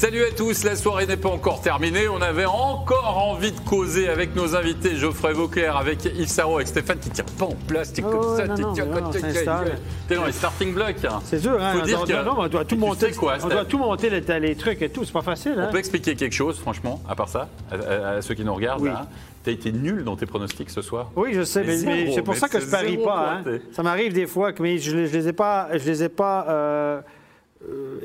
Salut à tous, la soirée n'est pas encore terminée. On avait encore envie de causer avec nos invités Geoffrey Vauclair, avec Yves Sarro, avec Stéphane qui tire pas en place. T'es comme Oh, ça, t'es t'es- dans les starting blocks. hein. C'est dur, hein? Faut dire on, doit, tout tu monter. sais quoi, on doit tout monter les, trucs et tout. C'est pas facile, hein? On peut expliquer quelque chose, franchement, à part ça, à, ceux qui nous regardent. Là T'as été nul dans tes pronostics ce soir. Oui, je sais, Mais mais, mais zéro, c'est pour mais ça que je parie pas. Hein. Ça m'arrive des fois mais je, ne les ai pas, je les ai pas, euh,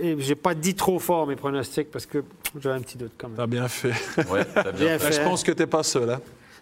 et j'ai pas dit trop fort mes pronostics parce que j'avais un petit doute quand même. T'as bien fait. Ouais, t'as bien Bien fait. fait. je pense que t'es pas seul. hein.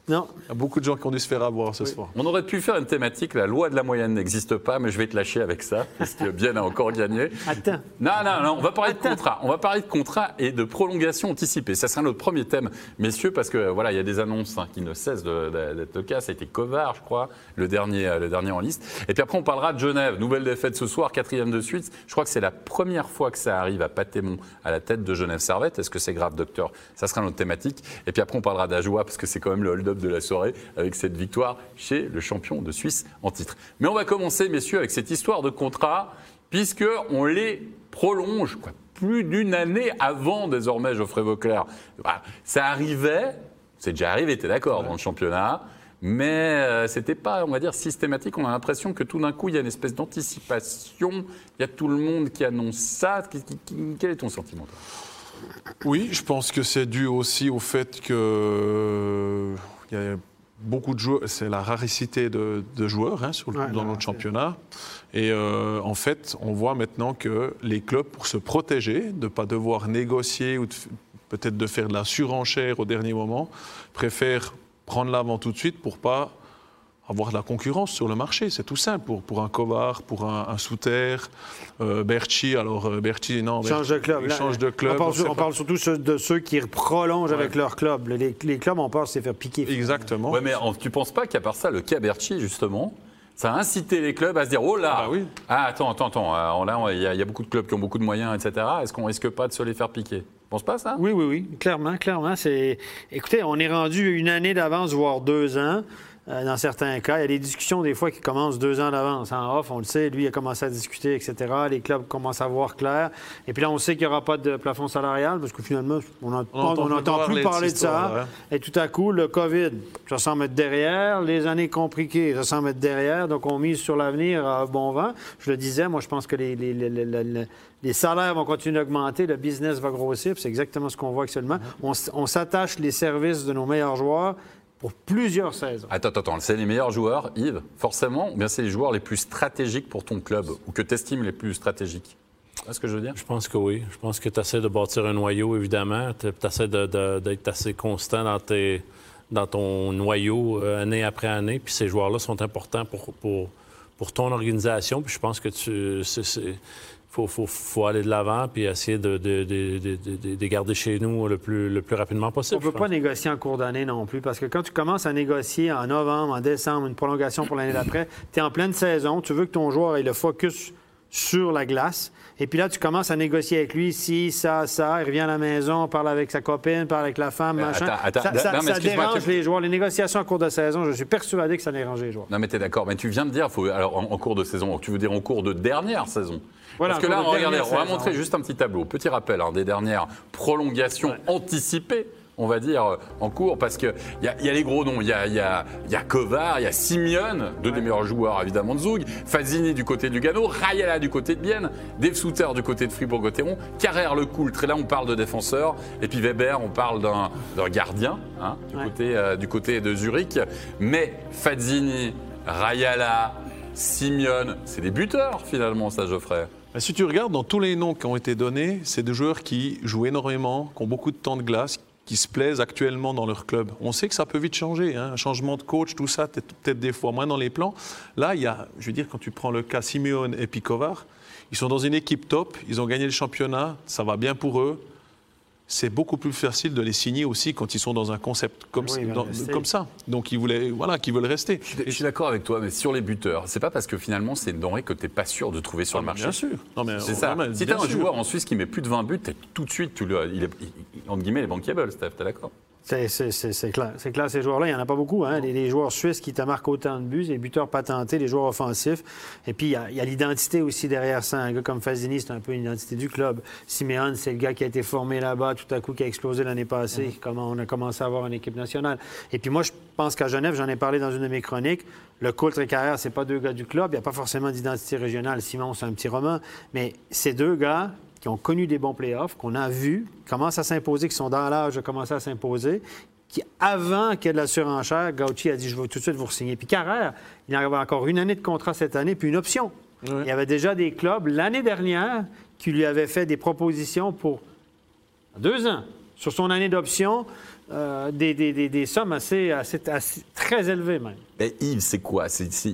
Non, Il y a beaucoup de gens qui ont dû se faire avoir ce soir. On aurait pu faire une thématique, la loi de la moyenne n'existe pas, mais je vais te lâcher avec ça, parce que Bien a encore gagné. attends. Non, non, non, on va parler de contrat. On va parler de contrat et de prolongation anticipée. Ça sera notre premier thème, messieurs, parce que voilà, il y a des annonces hein, qui ne cessent d'être le cas. Ça a été Kovar, je crois, le dernier, le dernier en liste. Et puis après, on parlera de Genève. Nouvelle défaite ce soir, quatrième de suite. Je crois que c'est la première fois que ça arrive à Patémon, à la tête de Genève Servette. Est-ce que c'est grave, docteur? Ça sera notre thématique. Et puis après, on parlera d'Ajoie, parce que c'est quand même le de la soirée, avec cette victoire chez le champion de Suisse en titre. Mais on va commencer, messieurs, avec cette histoire de contrat, puisque on les prolonge quoi, plus d'une année avant désormais Geoffrey Vauclair. Ça arrivait, c'est déjà arrivé, tu es d'accord, dans le championnat, mais euh, c'était pas, on va dire, systématique. On a l'impression que tout d'un coup, il y a une espèce d'anticipation, il y a tout le monde qui annonce ça. Quel est ton sentiment toi? Oui, je pense que c'est dû aussi au fait que il y a beaucoup de joueurs. C'est la rarité de, de joueurs hein, sur le- Ouais, dans notre championnat. Et euh, en fait, on voit maintenant que les clubs, pour se protéger, de ne pas devoir négocier ou de peut-être de faire de la surenchère au dernier moment, préfèrent prendre l'avant tout de suite pour pas avoir de la concurrence sur le marché. C'est tout simple pour, pour un Kovar, pour un, un Souter, euh, Berchi. Alors euh, Berchi, non, Change de club. Là, change de club. On parle, on sait on pas- parle surtout de ceux qui prolongent Ouais. avec leur club. Les, les clubs ont peur de se faire piquer. Exactement. Ouais, mais tu penses pas qu'à part ça, le Caberchi, justement, ça a incité les clubs à se dire Oh là Ah bah oui. Ah, attends, attends, attends. euh, Là, il y, a il y a beaucoup de clubs qui ont beaucoup de moyens, etc. Est-ce qu'on risque pas de se les faire piquer? Tu penses pas ça? Oui, oui, oui, clairement, clairement. C'est... Écoutez, on est rendu une année d'avance, voire deux ans. Euh, dans certains cas, il y a des discussions des fois qui commencent deux ans d'avance. En off, on le sait, lui il a commencé à discuter, etc. Les clubs commencent à voir clair. Et puis là, on sait qu'il n'y aura pas de plafond salarial parce que finalement, on n'entend On entend plus parler de ça. histoire, Et tout à coup, le COVID, ça semble être derrière. Les années compliquées, ça semble être derrière. Donc, on mise sur l'avenir à bon vent. Je le disais, moi, je pense que les, les- les- les- les- les salaires vont continuer d'augmenter, le business va grossir. C'est exactement ce qu'on voit actuellement. On, s- on s'attache les services de nos meilleurs joueurs pour plusieurs saisons. Attends, attends, attends. C'est les meilleurs joueurs, Yves, forcément, ou bien c'est les joueurs les plus stratégiques pour ton club, ou que tu estimes les plus stratégiques? Tu vois ce que je veux dire? Je pense que oui. Je pense que tu essaies de bâtir un noyau, évidemment. Tu essaies d'être assez constant dans, tes, dans ton noyau euh, année après année. Puis ces joueurs-là sont importants pour, pour, pour ton organisation. Puis je pense que tu. Faut, faut, faut aller de l'avant puis essayer de, de, de, de- de- de garder chez nous le plus, le plus rapidement On possible. ne peut pas négocier en cours d'année non plus, parce que quand tu commences à négocier en novembre, en décembre, une prolongation pour l'année d'après, tu es en pleine saison, tu veux que ton joueur ait le focus sur la glace, et puis là, tu commences à négocier avec lui, si, ça, ça, il revient à la maison, parle avec sa copine, parle avec la femme, Mais machin. attends, attends, ça non, dérange tu- les joueurs. Les négociations en cours de saison, je suis persuadé que ça dérange les joueurs. Non, mais tu es d'accord. Mais tu viens de dire, faut, alors, en, en cours de saison, tu veux dire en cours de dernière saison Voilà, Parce que là, de regardez, on va montrer juste un petit tableau. Petit rappel hein, des dernières prolongations anticipées. On va dire euh, en cours, parce qu'il y, a- il y a les gros noms. Il y a, y, a, il y a Kovar, il y a Simeone, deux des meilleurs joueurs évidemment de Zoug, Fazini du côté du Gano, Rayala du côté de Bienne, Dave Souter du côté de Fribourg-Gotteron, Carrère le Coultre. Et là, on parle de défenseurs. Et puis Weber, on parle d'un gardien hein, du, Ouais. côté, euh, du côté de Zurich. Mais Fazini, Rayala, Simeone, c'est des buteurs finalement, ça, Geoffrey. Mais si tu regardes dans tous les noms qui ont été donnés, c'est des joueurs qui jouent énormément, qui ont beaucoup de temps de glace, qui se plaisent actuellement dans leur club. On sait que ça peut vite changer, hein, un changement de coach, tout ça, peut-être des fois moins dans les plans. Là, il y a, je veux dire, quand tu prends le cas Simeone et Picovar, ils sont dans une équipe top, ils ont gagné le championnat, ça va bien pour eux. C'est beaucoup plus facile de les signer aussi quand ils sont dans un concept comme, Oui, dans- ça. Donc ils voulaient, voilà, qu'ils veulent rester. Je suis d'accord avec toi, mais sur les buteurs, c'est pas parce que finalement c'est une denrée que tu n'es pas sûr de trouver sur le marché. Bien sûr. Non, mais C'est on- ça. Si tu bien as un sûr. joueur en Suisse qui met plus de 20 buts, t'es tout de suite, tu le, il est, il- entre guillemets, il est bankable, Steph, t'es d'accord? C'est clair. C'est clair, ces joueurs-là, il n'y en a pas beaucoup. Hein? Les, les joueurs suisses qui te marquent autant de buts, les buteurs patentés, les joueurs offensifs. Et puis, il y a- l'identité aussi derrière ça. Un gars comme Fazini, c'est un peu une identité du club. Simeone, c'est le gars qui a été formé là-bas, tout à coup, qui a explosé l'année passée. Comment on a commencé à avoir une équipe nationale. Et puis, moi, je pense qu'à Genève, j'en ai parlé dans une de mes chroniques, le Coultre et Carrière, c'est pas deux gars du club. Il n'y a pas forcément d'identité régionale. Simon, c'est un petit roman. Mais ces deux gars qui ont connu des bons playoffs, qu'on a vus, qui commencent à s'imposer, qui sont dans l'âge de commencer à s'imposer, qui, avant qu'il y ait de la surenchère, Gauchi a dit Je veux tout de suite vous signer. Puis Carrère, il y avait encore une année de contrat cette année, puis une option. Il y avait déjà des clubs l'année dernière qui lui avaient fait des propositions pour deux ans, sur son année d'option, euh, des, des- des- des sommes assez, assez- assez- très élevées même. Mais Yves, c'est quoi?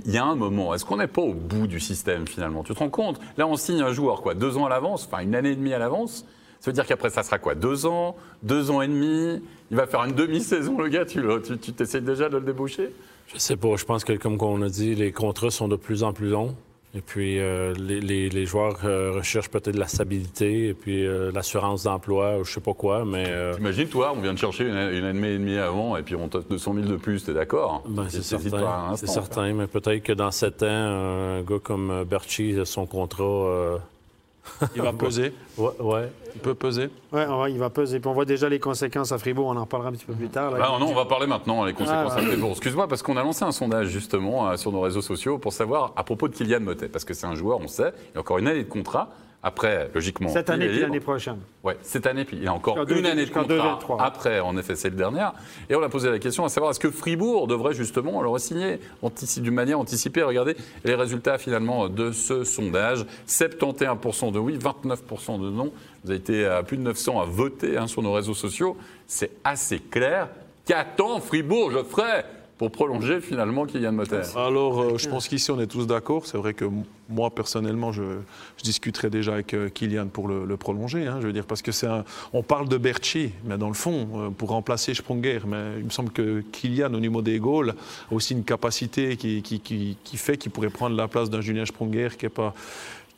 Il y a un moment, est-ce qu'on n'est pas au bout du système finalement? Tu te rends compte? Là, on signe un joueur, quoi, deux ans à l'avance, enfin une année et demie à l'avance. Ça veut dire qu'après, ça sera quoi? Deux ans? Deux ans et demi? Il va faire une demi-saison, le gars, tu le- tu tu t'essayes déjà de le débaucher? Je sais pas. Je pense que, comme on a dit, les contrats sont de plus en plus longs. Et puis, euh, les, les- les joueurs euh, recherchent peut-être de la stabilité et puis euh, l'assurance d'emploi, ou je sais pas quoi, mais... euh, Imagine, toi, on vient de chercher une, une année et demie avant et puis on t'offre 200 000 de plus, t'es d'accord Ben, c'est certain. C'est certain, mais peut-être que dans sept ans, un gars comme euh, Berchi, son contrat. Il va peser. Ouais, ouais. Il peut peser. Oui, il va peser. Puis on voit déjà les conséquences à Fribourg, on en reparlera un petit peu plus tard. là. Ah, non, on va parler maintenant des conséquences Ah, ouais. à Fribourg. Excuse-moi, parce qu'on a lancé un sondage justement euh, sur nos réseaux sociaux pour savoir à propos de Kylian Motet, parce que c'est un joueur, on sait, il a encore une année de contrat. Après, logiquement, Cette année puis l'année prochaine. Ouais, cette année, puis il a encore une année de contrat 2023. après, en effet, c'est le dernière. Et on a posé la question à savoir est-ce que Fribourg devrait justement le signer d'une manière anticipée Regardez les résultats finalement de ce sondage 71% de oui, 29% de non. Vous avez été à plus de 900 à voter hein, sur nos réseaux sociaux. C'est assez clair. Qu'attend Fribourg, Geoffrey, pour prolonger finalement Kylian Motter Alors, euh, je pense qu'ici, on est tous d'accord. C'est vrai que moi, personnellement, je, discuterai déjà avec euh, Kylian pour le, prolonger. hein, je veux dire, parce que c'est un- On parle de Berchi, mais dans le fond, euh, pour remplacer Sprunger. Mais il me semble que Kylian, au niveau des goals, a aussi une capacité qui- qui fait qu'il pourrait prendre la place d'un Julien Sprunger qui n'est pas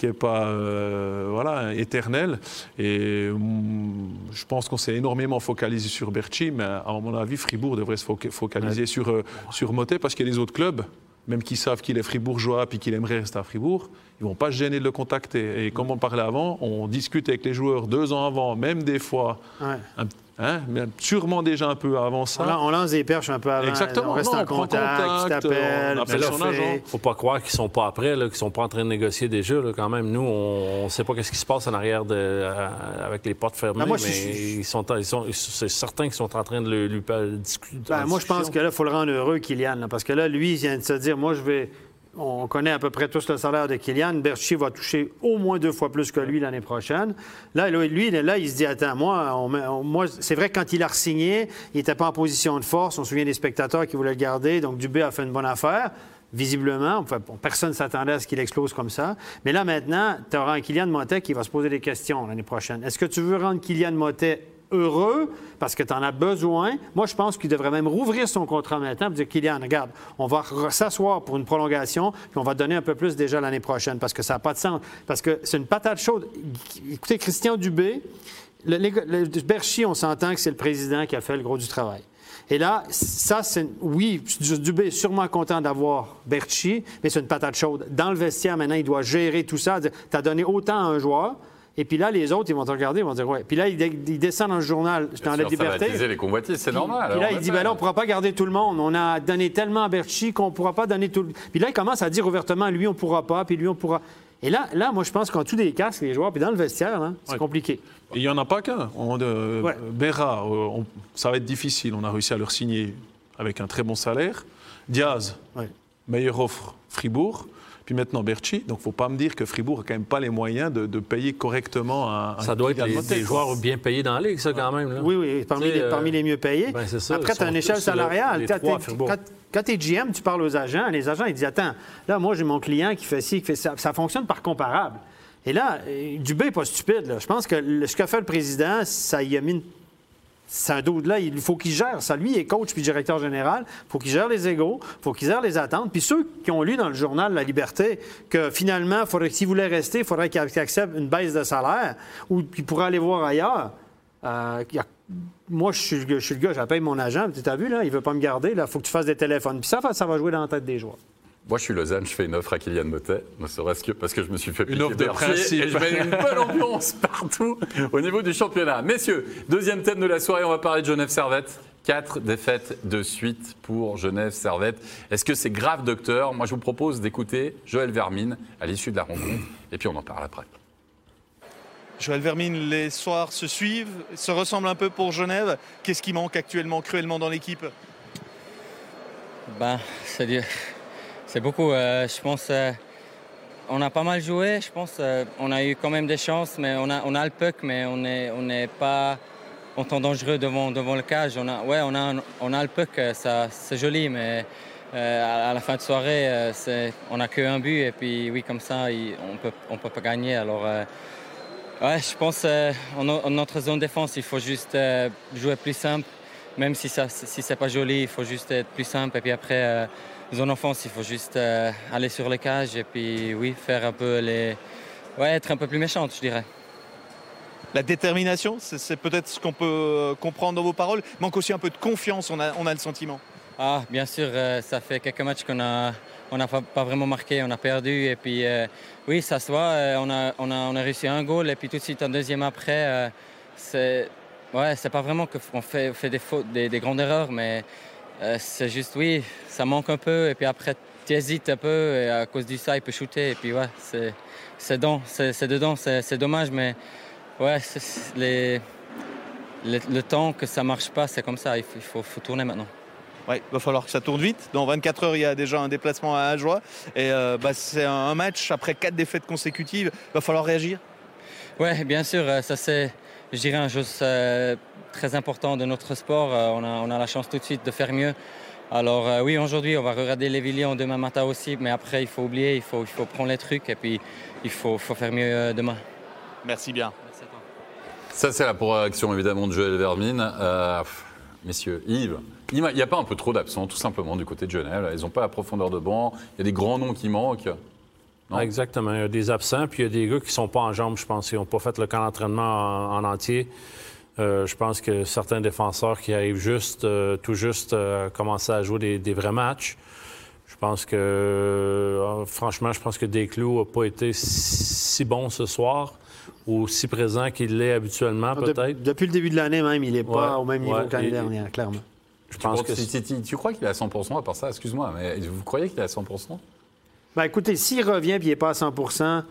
qui n'est pas euh, voilà, éternel. Et hum, je pense qu'on s'est énormément focalisé sur Berchi, mais à mon avis, Fribourg devrait se foca- focaliser sur, euh, sur Motet parce qu'il y a les autres clubs, même qui savent qu'il est fribourgeois puis qu'il aimerait rester à Fribourg, ils ne vont pas se gêner de le contacter. Et comme on parlait avant, on discute avec les joueurs deux ans avant, même des fois, Ouais. un- hein, mais sûrement déjà un peu avant On, ça. lan- on lance des perches un peu avant. Exactement. On reste Non, en on contact, contact, tu t'appelles, on appelle son agent. Faut pas croire qu'ils sont pas après, qu'ils sont pas en train de négocier déjà. Là, quand même, nous, on ne sait pas qu'est-ce qui se passe en arrière de, euh, avec les portes fermées, Ben, moi, mais je- ils sont, ils sont, c'est certain qu'ils sont en train de le- lui pa- discuter. Ben, en moi, je pense que là, il faut le rendre heureux, Kylian. là, parce que là, lui, il vient de se dire, moi, je vais... On connaît à peu près tous le salaire de Kylian. Berchi va toucher au moins deux fois plus que lui l'année prochaine. Là, lui, là, il se dit, attends, moi, c'est vrai que quand il a signé, il n'était pas en position de force. On se souvient des spectateurs qui voulaient le garder. Donc, Dubé a fait une bonne affaire. Visiblement, personne ne s'attendait à ce qu'il explose comme ça. Mais là, maintenant, tu auras un Kylian Motet qui va se poser des questions l'année prochaine. Est-ce que tu veux rendre Kylian Motet heureux parce que tu en as besoin. Moi, je pense qu'il devrait même rouvrir son contrat maintenant et dire Kylian, regarde, on va s'asseoir pour une prolongation puis on va donner un peu plus déjà l'année prochaine parce que ça n'a pas de sens. Parce que c'est une patate chaude. Écoutez, Christian Dubé, le, on s'entend que c'est le président qui a fait le gros du travail. Et là, ça, c'est. Oui, Dubé est sûrement content d'avoir Berchi, mais c'est une patate chaude. Dans le vestiaire, maintenant, il doit gérer tout ça. Tu as donné autant à un joueur. Et puis là, les autres, ils vont te regarder, ils vont dire Ouais. Puis là, il, il descend dans le journal, dans la Sûr, Ça va liberté. les convoitises, c'est normal. Puis là, il dit, ben là, on ne pourra pas garder tout le monde. On a donné tellement à Berchi qu'on ne pourra pas donner tout le... Puis là, il commence à dire ouvertement, lui, on ne pourra pas, puis lui, on pourra... Et là, là moi, je pense qu'en dessous des casques, les joueurs, puis dans le vestiaire, là, c'est Ouais. compliqué. Et Il n'y en a pas qu'un. Euh, Ouais. Berra, euh, on- ça va être difficile. On a réussi à leur signer avec un très bon salaire. Diaz, Ouais. meilleure offre, Fribourg. Puis maintenant Berchi. Donc il ne faut pas me dire que Fribourg n'a quand même pas les moyens de, de payer correctement un. un Ça doit être les, des joueurs bien payés dans la ligue, ça, quand même. Là. Oui, oui, parmi, les, euh, les mieux payés. ben, c'est ça, Après, tu as une échelle là, salariale. Quand tu es GM, tu parles aux agents. Les agents, ils disent Attends, là, moi, j'ai mon client qui fait ci, qui fait ça. Ça fonctionne par comparable. Et là, euh, Dubé n'est pas stupide. là. Je pense que ce qu'a fait le président, ça y a mis une un dos là, il faut qu'il gère ça. Lui, il est coach puis directeur général. Il faut qu'il gère les égaux, il faut qu'il gère les attentes. Puis ceux qui ont lu dans le journal La Liberté que finalement, s'il voulait rester, il faudrait qu'il accepte une baisse de salaire ou qu'il pourrait aller voir ailleurs. euh, moi, je suis, le gars- je suis le gars, j'appelle mon agent. Tu as vu, là, il veut pas me garder. Il faut que tu fasses des téléphones. Puis ça, ça va jouer dans la tête des joueurs. Moi, je suis Lausanne, je fais une offre à Kylian Motet, ne serait-ce que parce que je me suis fait piquer offre de principe. Et je mets une bonne ambiance partout au niveau du championnat. Messieurs, deuxième thème de la soirée, on va parler de Genève Servette. Quatre défaites de suite pour Genève Servette. Est-ce que c'est grave, docteur? Moi, je vous propose d'écouter Joël Vermine à l'issue de la rencontre, et puis on en parle après. Joël Vermine, les soirs se suivent, se ressemblent un peu pour Genève. Qu'est-ce qui manque actuellement cruellement dans l'équipe? Ben, c'est dur. C'est beaucoup. euh, je pense euh, on a pas mal joué. Je pense euh, on a eu quand même des chances, mais on a, on a le puck, mais on n'est on pas autant dangereux devant, devant le cage. On a, ouais, on a, on a le puck, euh, ça, c'est joli, mais à, la fin de soirée, c'est, on n'a qu'un but. Et puis, oui, comme ça, on peut, on peut pas gagner. Alors, ouais, je pense en, en notre zone défense, il faut juste jouer plus simple. Même si, ça, si c'est pas joli, il faut juste être plus simple. Et puis après, zone offense, il faut juste euh, aller sur les cages et puis oui, faire un peu les. Ouais, être un peu plus méchante, je dirais. La détermination, c'est, peut-être ce qu'on peut euh, comprendre dans vos paroles. Manque aussi un peu de confiance, on a, on a le sentiment. Ah, bien sûr, euh, ça fait quelques matchs qu'on a, on n'a pas, vraiment marqué, on a perdu. Et puis, euh, oui, ça se voit, on, a, on, a, on a réussi un goal et puis tout de suite un deuxième après. c'est, ouais, c'est pas vraiment qu'on fait, fait des, fautes, des, des grandes erreurs, mais euh, c'est juste, oui, ça manque un peu. Et puis après, tu hésites un peu et à cause du ça, il peut shooter. Et puis, ouais, c'est, c'est, dedans, c'est, c'est dedans, c'est, c'est dommage, mais ouais, les, le, le temps que ça marche pas, c'est comme ça, il faut, il faut- faut tourner maintenant. Ouais, il va falloir que ça tourne vite. Dans 24 heures, il y a déjà un déplacement à Ajoie. Et euh, bah, c'est un match après quatre défaites consécutives. Il va falloir réagir. Oui, bien sûr, euh, ça c'est, je dirais, une chose euh, très importante de notre sport. Euh, On a, on a la chance tout de suite de faire mieux. Alors euh, oui, aujourd'hui, on va regarder les Villiers demain matin aussi, mais après, il faut oublier, il faut, il faut prendre les trucs et puis il faut, faut faire mieux euh, demain. Merci bien. Merci à toi. Ça, c'est la réaction évidemment de Joël Vermine. Euh, messieurs, Yves, il n'y a pas un peu trop d'absents, tout simplement, du côté de Genève. Ils n'ont pas la profondeur de banc. Il y a des grands noms qui manquent. Non. Ah, Exactement. Il y a des absents, puis il y a des gars qui ne sont pas en jambes, je pense. Ils n'ont pas fait le camp d'entraînement en, en entier. Euh, je pense que certains défenseurs qui arrivent juste, euh, tout juste euh, à commencer à jouer des, des vrais matchs. Je pense que, euh, franchement, je pense que Desclous n'a pas été si bon ce soir ou si présent qu'il l'est habituellement, De- peut-être. depuis le début de l'année même, il n'est pas Ouais, au même niveau ouais, que l'année dernière, clairement. Je Tu, pense crois- que tu- tu- tu crois qu'il est à 100% à part ça? Excuse-moi, mais vous croyez qu'il est à 100% Ben, écoutez, s'il revient et il n'est pas à 100% euh,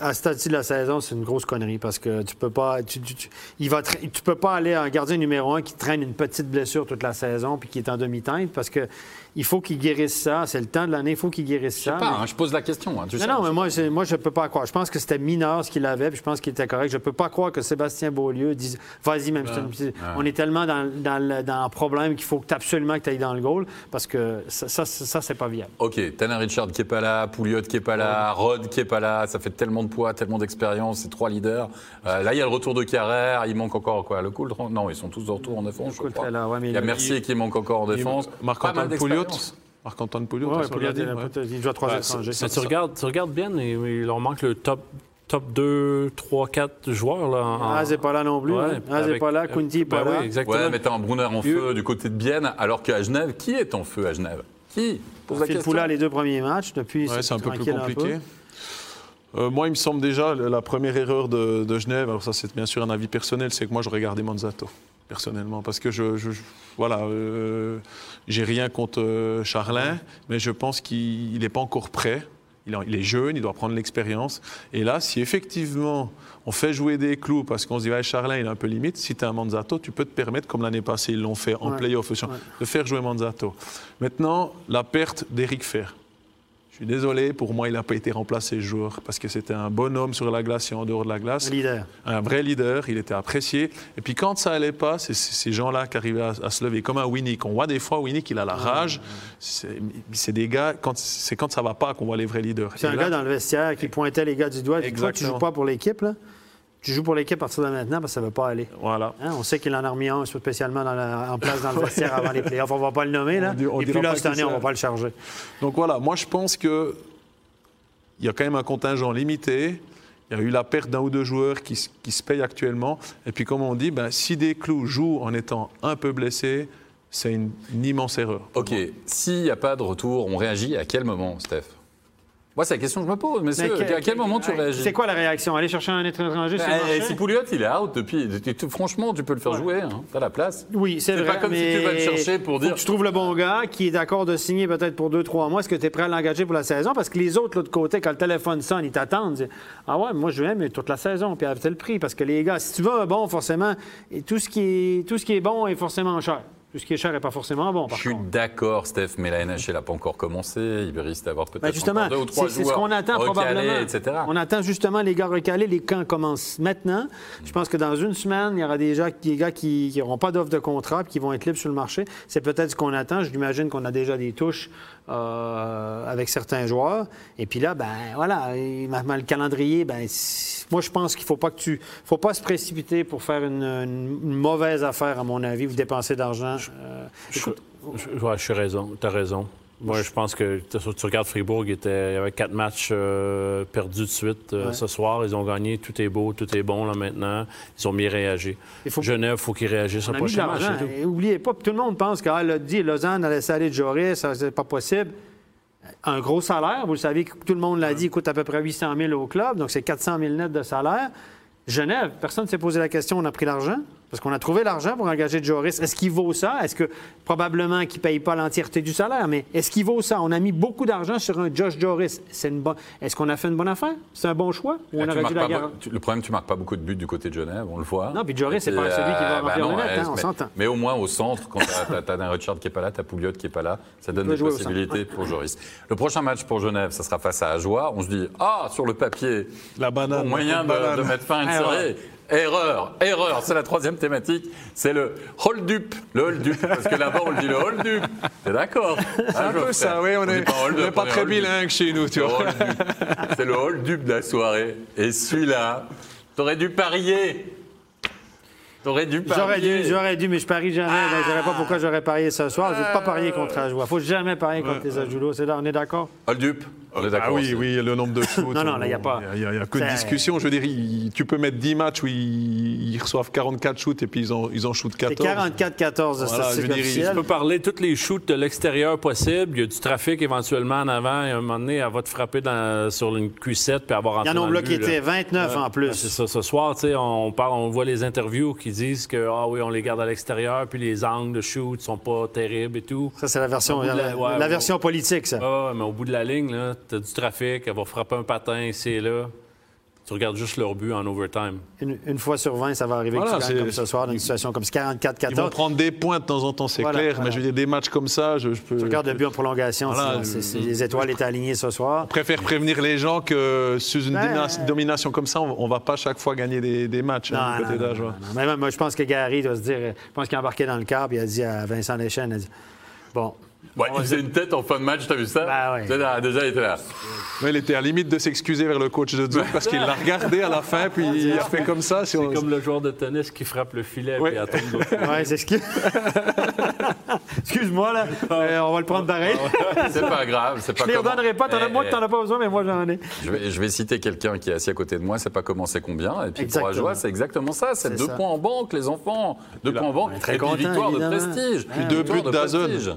à ce stade-ci de la saison, c'est une grosse connerie parce que tu peux pas, tu, tu- peux pas aller à un gardien numéro un qui traîne une petite blessure toute la saison puis qui est en demi-teinte parce que il faut qu'il guérisse ça. C'est le temps de l'année, il faut qu'il guérisse Je sais ça. pas, mais- hein, je pose la question. hein, tu sais. non, non, mais moi, moi je ne peux pas croire. Je pense que c'était mineur ce qu'il avait, puis je pense qu'il était correct. Je ne peux pas croire que Sébastien Beaulieu dise Vas-y, même. c'est une petite- On est tellement dans, dans le, dans le problème qu'il faut que absolument que tu ailles dans le goal, parce que ça, ça, ça, c'est pas viable. Ok, Tanner Richard qui est pas là, Pouliot qui est pas là, Rod qui est pas là, ça fait tellement de poids, tellement d'expérience, ces trois leaders. Euh, là, il y a le retour de Carrère, il manque encore quoi Le Coultre Non, ils sont tous de retour en défense, je crois. est là, ouais, mais il y a il- Mercier qui manque encore en défense. Pas Marc-Antoine Pouliot. Marc-Antoine Pouliot, Ouais, Pouliot, ouais. il joue à trois Ouais, étrangers. c'est- Mais tu regardes, tu regardes bien, et- il leur manque le top, top 2, 3, 4 joueurs. Là, en- Ah, c'est pas là non plus. Ouais, hein. Ah, c'est pas là. Kunti n'est pas Ben là. oui, exactement. Ouais, mais t'as un Brunner en feu du côté de Bienne, alors qu'à Genève, qui est en feu à Genève? Qui? Pose la Phil question. Poula les deux premiers matchs. Depuis, Ouais, c'est un peu plus compliqué. Euh, moi, il me semble déjà, la première erreur de, de Genève, alors ça c'est bien sûr un avis personnel, c'est que moi j'aurais gardé Manzato, personnellement, parce que je, je- voilà, euh, j'ai rien contre euh, Charlin, mais je pense qu'il n'est pas encore prêt. Il, est jeune, il doit prendre l'expérience. Et là, si effectivement on fait jouer des clous parce qu'on se dit, Charlin, il est un peu limite, si tu as un Manzato, tu peux te permettre, comme l'année passée, ils l'ont fait en Ouais. play-off, de faire jouer Manzato. Maintenant, la perte d'Eric Fer. Je suis désolé, pour moi, il n'a pas été remplacé ce jour parce que c'était un bonhomme sur la glace et en dehors de la glace. Un leader. Un vrai leader, il était apprécié. Et puis quand ça allait pas, c'est ces gens-là qui arrivaient à, à se lever, comme un Winnick. On voit des fois Winnick, il a la rage. C'est des gars, quand- c'est quand ça va pas qu'on voit les vrais leaders. C'est Et un là- gars dans le vestiaire qui pointait les gars du doigt. Il dit, Toi, tu joues pas pour l'équipe, là? Tu joues pour l'équipe à partir de maintenant parce que ça ne veut pas aller. Voilà. Hein, on sait qu'il en a remis un spécialement dans la- en place dans le vestiaire avant les playoffs. On ne va pas le nommer, là. On dit- on Et puis dira là, pas cette année, on ne va pas le charger. Donc voilà, moi je pense que il y a quand même un contingent limité. Il y a eu la perte d'un ou deux joueurs qui, se payent actuellement. Et puis, comme on dit, ben, si des clous jouent en étant un peu blessés, c'est une, une immense erreur. Ok, s'il n'y a pas de retour, on réagit à quel moment, Steph? Moi, c'est la question que je me pose. Mais à quel moment tu ouais, réagis C'est quoi la réaction? Aller chercher un étranger sur le Eh, marché? Si Pouliot, il est out depuis. tu- Franchement, tu peux le faire jouer. Hein. T'as la place. Oui, c'est C'est vrai. pas comme si tu vas le chercher pour dire- tu trouves le bon gars qui est d'accord de signer peut-être pour deux, trois mois. Est-ce que tu es prêt à l'engager pour la saison? Parce que les autres, de l'autre côté, quand le téléphone sonne, ils t'attendent. Ils disent, Ah ouais, moi, je veux, mais toute la saison, puis à tel prix. Parce que les gars, si tu veux un bon, forcément, et tout, ce qui est, tout ce qui est bon est forcément cher. Tout ce qui est cher n'est pas forcément bon, Je suis d'accord, Steph, mais la NHL n'a pas encore commencé. Il risque d'avoir peut-être Ben justement, deux ou trois c'est ce joueurs qu'on attend recalés, probablement. etc. On attend justement les gars recalés. Les camps commencent maintenant. Je pense que dans une semaine, il y aura des, gens, des gars qui n'auront pas d'offre de contrat et qui vont être libres sur le marché. C'est peut-être ce qu'on attend. Je l'imagine qu'on a déjà des touches euh, avec certains joueurs. Et puis là, ben voilà, maintenant, le calendrier, ben moi je pense qu'il faut pas que tu, faut pas se précipiter pour faire une, mauvaise affaire à mon avis, vous dépenser d'argent. Euh, écoute, Je, ouais, je suis raison. Tu as raison. Moi, je pense que tu regardes Fribourg, il, était, il y avait quatre matchs euh, perdus de suite euh, Ouais. ce soir. Ils ont gagné. Tout est beau, tout est bon là maintenant. Ils ont bien réagi. Il faut- Genève, il faut qu'ils réagissent au de prochain match. Et Oubliez pas, tout le monde pense qu'elle a dit Lausanne a laissé aller Joris, ça c'est pas possible. Un gros salaire, vous le savez, tout le monde l'a dit, il coûte à peu près 800 000 au club, donc c'est 400 000 net de salaire. Genève, personne ne s'est posé la question, on a pris l'argent, parce qu'on a trouvé l'argent pour engager Joris. Est-ce qu'il vaut ça? Est-ce que, probablement qu'il ne paye pas l'entièreté du salaire, mais est-ce qu'il vaut ça? On a mis beaucoup d'argent sur un Josh Joris. C'est une bonne... Est-ce qu'on a fait une bonne affaire? C'est un bon choix? Ou on dû la tu- le problème, tu marques pas beaucoup de buts du côté de Genève, on le voit. Non, puis Joris, c'est pas celui qui va remplir le net, hein, on mais- s'entend. Mais au moins au centre, quand tu as, un Richard qui est pas là, tu as Pouliot qui est pas là, ça donne des possibilités pour Joris. Le prochain match pour Genève, ça sera face à Ajoie. On se dit, ah, sur le papier, La banane. bon moyen la de, banane. de mettre fin à une Ah, série. Erreur, erreur, c'est la troisième thématique, c'est le hold-up, le hold-up, parce que là-bas on le dit le hold-up, t'es d'accord C'est un peu ça, oui, on n'est pas, pas très bilingue chez nous, tu vois. C'est le hold-up de la soirée. Et celui-là, t'aurais dû parier. T'aurais dû parier. J'aurais dû, j'aurais dû, mais je parie jamais. Donc, je ne sais pas pourquoi j'aurais parié ce soir. Je ne vais pas parier contre Ajoie. Il ne faut jamais parier contre les Ajulos. C'est là, on est d'accord? Hold-up. On est Ah d'accord. oui, aussi. oui, le nombre de shoots. Non, non, là, il y a pas- Il n'y a, que de C'est- discussion. Je veux dire, il- tu peux mettre 10 matchs où ils, ils reçoivent 44 shoots et puis ils en, ils en shootent C'est 14. 44-14 de Voilà, je veux dire, il- Tu peux parler tous les shoots de l'extérieur possible. Il y a du trafic éventuellement en avant. Et à un moment donné, elle va te frapper dans- sur une cuissette puis avoir Il y en a bloqué 29 en C'est plus. ça. Ce soir, tu sais, on, parle, on voit les interviews qui disent que ah oui, on les garde à l'extérieur, puis les angles de shoot sont pas terribles et tout. Ça, c'est la version, la- la, ouais, la ouais. version politique, ça. Ah mais au bout de la ligne, là, t'as du trafic, elle va frapper un patin ici et là. Tu regardes juste leur but en overtime. Une, une fois sur 20, ça va arriver Voilà, que tu gagnes c'est- comme ce soir dans une situation comme ce Ils vont 44-14. prendre des points de temps en temps, c'est Voilà, clair. voilà. Mais je veux dire, des matchs comme ça, je, je peux. Tu regardes le but en prolongation, Voilà, sinon, les étoiles étaient alignées ce soir. Je préfère prévenir les gens que sous une Ben, domina- domination comme ça, on ne va pas chaque fois gagner des, des matchs Non, hein, du non, côté moi, je pense que Gary doit se dire, je pense qu'il a embarqué dans le car, puis il a dit à Vincent Deschênes, il a dit, bon, Ouais, il faisait une tête en fin de match, t'as vu ça? Bah ouais. Là, Déjà, il était là. Ouais, il était à la limite de s'excuser vers le coach de Zouk parce qu'il l'a regardé à la fin, puis il a fait comme ça. si on- C'est comme le joueur de tennis qui frappe le filet Ouais. l'autre côté. ouais, c'est ce qui... Excuse-moi, là, Euh, on va le prendre pareil. C'est pas grave. C'est pas Je ne les comment- redonnerai pas, t'en as, Eh, moi, t'en as pas besoin, mais moi, j'en ai. Je vais, je vais citer quelqu'un qui est assis à côté de moi, c'est pas comment c'est combien. Et puis Exactement. pour Ajoie, c'est exactement ça. C'est C'est deux ça. points en banque, les enfants. Deux points en banque. très et puis contents, victoire de prestige. Puis Deux buts de d'Azen. prestige.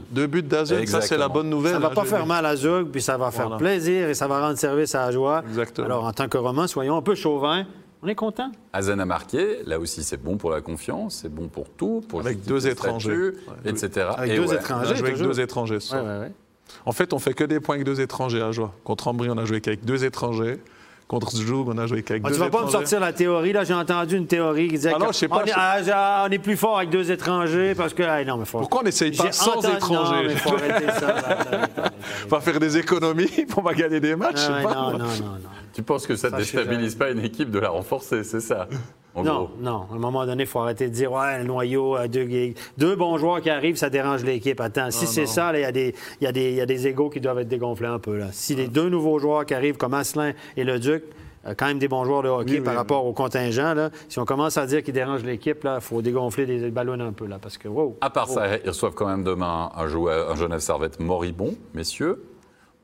Ça c'est la bonne nouvelle. Ça va hein, pas faire mal à Zug, puis ça va faire Voilà. plaisir et ça va rendre service à la joie. Exactement. Alors, en tant que roman, soyons un peu chauvin. On est content. Azen a marqué. Là aussi, c'est bon pour la confiance, c'est bon pour tout, pour Avec deux étrangers. statut, etc. Avec Et deux ouais. On a étrangers. joué avec deux étrangers. ce Ouais, soir. ouais, ouais. En fait, on fait que des points avec deux étrangers à Joie. Contre Ambry, on a joué qu'avec deux étrangers. Contre Zjoug, on a joué qu'avec Ah, deux tu vas pas me sortir la théorie. Là, j'ai entendu une théorie qui disait Ah non, je sais pas, est, je- ah, on est plus fort avec deux étrangers parce que. ah, non, mais faut... Pourquoi on n'essaye pas sans entendu- Non, étrangers mais faut arrêter ça. On va faire des économies pour va gagner des matchs. je Ah, sais ouais, pas, non, non, non, non. Tu penses que ça ne déstabilise pas une équipe de la renforcer, c'est ça? En Non, gros. non. À un moment donné, il faut arrêter de dire ouais, le noyau, euh, deux, deux bons joueurs qui arrivent, ça dérange l'équipe. Attends, si c'est ça, il y, a des- y, a des- il y a des égaux qui doivent être dégonflés un peu. Là. Si les deux nouveaux joueurs qui arrivent, comme Asselin et le Duc, euh, quand même des bons joueurs de hockey Oui, par oui, rapport au contingent, là, si on commence à dire qu'ils dérangent l'équipe, il faut dégonfler des ballons un peu. Là, parce que, wow. À part ça, ils reçoivent quand même demain un, joueur, un Genève Servette moribond, messieurs.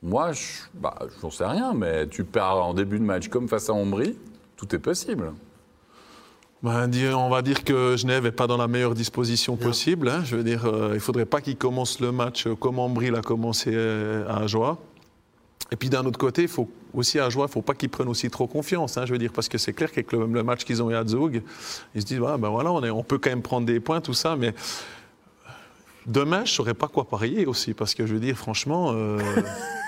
Moi, je bah, j'en sais rien, mais tu pars en début de match comme face à Ombry. tout est possible. Ben, on va dire que Genève n'est pas dans la meilleure disposition possible. hein. Je veux dire, euh, il ne faudrait pas qu'il commence le match euh, comme Ambry l'a commencé euh, à Ajoie. Et puis d'un autre côté, il faut aussi à Ajoie, il ne faut pas qu'ils prennent aussi trop confiance. hein, je veux dire, parce que c'est clair qu'avec le, le match qu'ils ont eu à Zug, ils se disent, Ah, ben voilà, on, est- on peut quand même prendre des points, tout ça, mais demain, je ne saurais pas quoi parier aussi, parce que je veux dire, franchement, euh,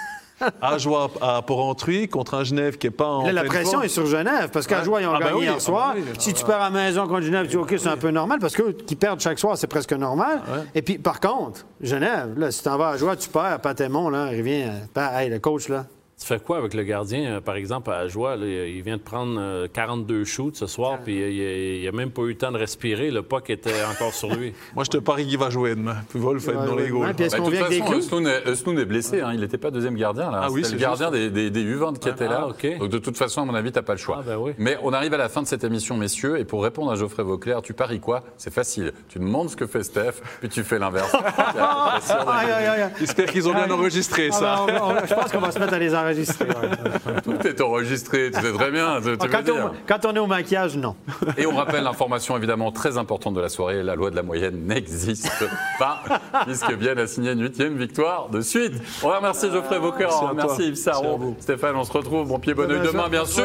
Ajoie à Porrentruy contre un Genève qui n'est pas en Là, la pression forme. est sur Genève, parce qu'à. Joie, ils ont Ah ben gagné oui, hier ah soir. ben oui. Si tu perds à la maison contre Genève, tu dis OK, c'est un peu normal, parce que qui perdent chaque soir, c'est presque normal. Et puis, par contre, Genève, là, si tu en vas à Joie, tu perds à Patémon, là, il revient. euh, ben, hey, le coach, là. Tu fais quoi avec le gardien, euh, par exemple, à Joie? là, il vient de prendre euh, 42 shoots ce soir, puis euh, il n'a même pas eu le temps de respirer. Le puck était encore sur lui. Moi, je te parie qu'il va jouer demain. Wolf va être Ouais, dans les goals. ouais, puis est-ce Bah, qu'on de toute vient avec? Östlund est, blessé, hein, il n'était pas deuxième gardien là. Ah oui, C'était le c'est gardien des, des, des U20 qui était là. Ah, ok. Donc de toute façon, à mon avis, tu n'as pas le choix. Ah, ben oui. Mais on arrive à la fin de cette émission, messieurs, et pour répondre à Geoffrey Vauclair, tu paries quoi? C'est facile. Tu demandes ce que fait Steph, puis tu fais l'inverse. Aïe, aïe, aïe, aïe. J'espère qu'ils ont bien enregistré Ah, ça. ben, je pense qu'on va se mettre à les ouais. Tout est enregistré, tu sais très bien. tu- tu veux Quand on, quand on est au maquillage, non. Et on rappelle l'information évidemment très importante de la soirée, la loi de la moyenne n'existe pas, puisque Bienne a signé une huitième victoire de suite. On va remercier Geoffrey Vauclair, Merci remercie. Yves Merci à vous. Stéphane, on se retrouve, bon pied, bon oeil demain bien sûr.